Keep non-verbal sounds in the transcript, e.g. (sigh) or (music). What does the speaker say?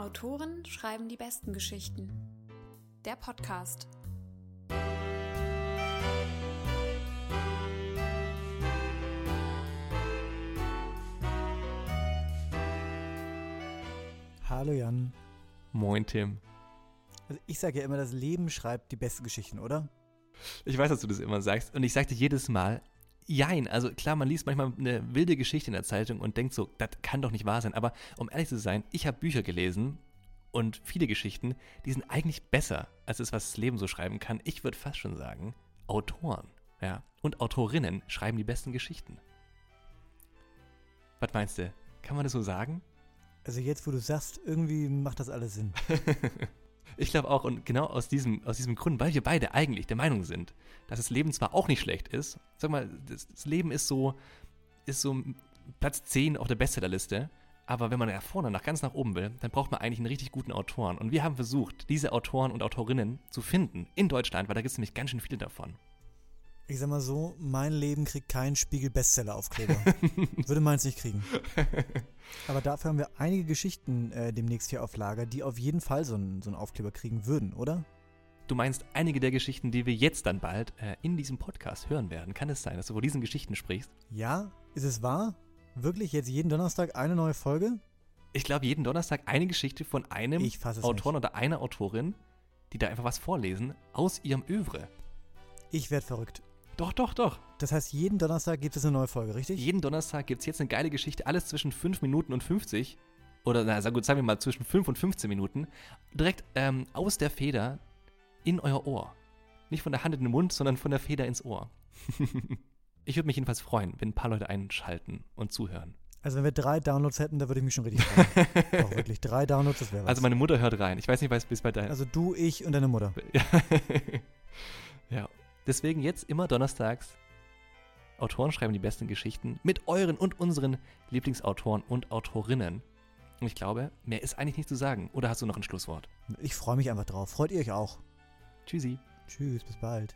Autoren schreiben die besten Geschichten. Der Podcast. Hallo Jan. Moin Tim. Also ich sage ja immer, das Leben schreibt die besten Geschichten, oder? Ich weiß, dass du das immer sagst. Und ich sagte jedes Mal, jein. Also klar, man liest manchmal eine wilde Geschichte in der Zeitung und denkt so, das kann doch nicht wahr sein. Aber um ehrlich zu sein, ich habe Bücher gelesen und viele Geschichten, die sind eigentlich besser als das, was das Leben so schreiben kann. Ich würde fast schon sagen, Autoren, ja, und Autorinnen schreiben die besten Geschichten. Was meinst du? Kann man das so sagen? Also jetzt, wo du sagst, irgendwie macht das alles Sinn. (laughs) ich glaube auch, und genau aus diesem, aus diesem Grund, weil wir beide eigentlich der Meinung sind, dass das Leben zwar auch nicht schlecht ist, sag mal, das, das Leben ist so, ist so Platz 10 auf der Bestsellerliste, aber wenn man nach vorne, nach ganz nach oben will, dann braucht man eigentlich einen richtig guten Autoren. Und wir haben versucht, diese Autoren und Autorinnen zu finden in Deutschland, weil da gibt es nämlich ganz schön viele davon. Ich sag mal so, mein Leben kriegt keinen Spiegel-Bestseller-Aufkleber. (laughs) Würde meins nicht kriegen. (laughs) Aber dafür haben wir einige Geschichten äh, demnächst hier auf Lager, die auf jeden Fall so einen, so einen Aufkleber kriegen würden, oder? Du meinst einige der Geschichten, die wir jetzt dann bald äh, in diesem Podcast hören werden. Kann es sein, dass du vor diesen Geschichten sprichst? Ja, ist es wahr? Wirklich jetzt jeden Donnerstag eine neue Folge? Ich glaube, jeden Donnerstag eine Geschichte von einem Autoren nicht. oder einer Autorin, die da einfach was vorlesen aus ihrem Övre. Ich werde verrückt. Doch, doch, doch. Das heißt, jeden Donnerstag gibt es eine neue Folge, richtig? Jeden Donnerstag gibt es jetzt eine geile Geschichte, alles zwischen 5 Minuten und 50. Oder, na, sag gut, sagen wir mal zwischen 5 und 15 Minuten. Direkt ähm, aus der Feder in euer Ohr. Nicht von der Hand in den Mund, sondern von der Feder ins Ohr. (laughs) ich würde mich jedenfalls freuen, wenn ein paar Leute einschalten und zuhören. Also wenn wir drei Downloads hätten, da würde ich mich schon richtig freuen. (laughs) Doch, wirklich. Drei Downloads, das wäre was. Also meine Mutter hört rein. Ich weiß nicht, was bis bei deiner. Also du, ich und deine Mutter. (laughs) Deswegen jetzt immer donnerstags. Autoren schreiben die besten Geschichten mit euren und unseren Lieblingsautoren und Autorinnen. Und ich glaube, mehr ist eigentlich nicht zu sagen. Oder hast du noch ein Schlusswort? Ich freue mich einfach drauf. Freut ihr euch auch? Tschüssi. Tschüss, bis bald.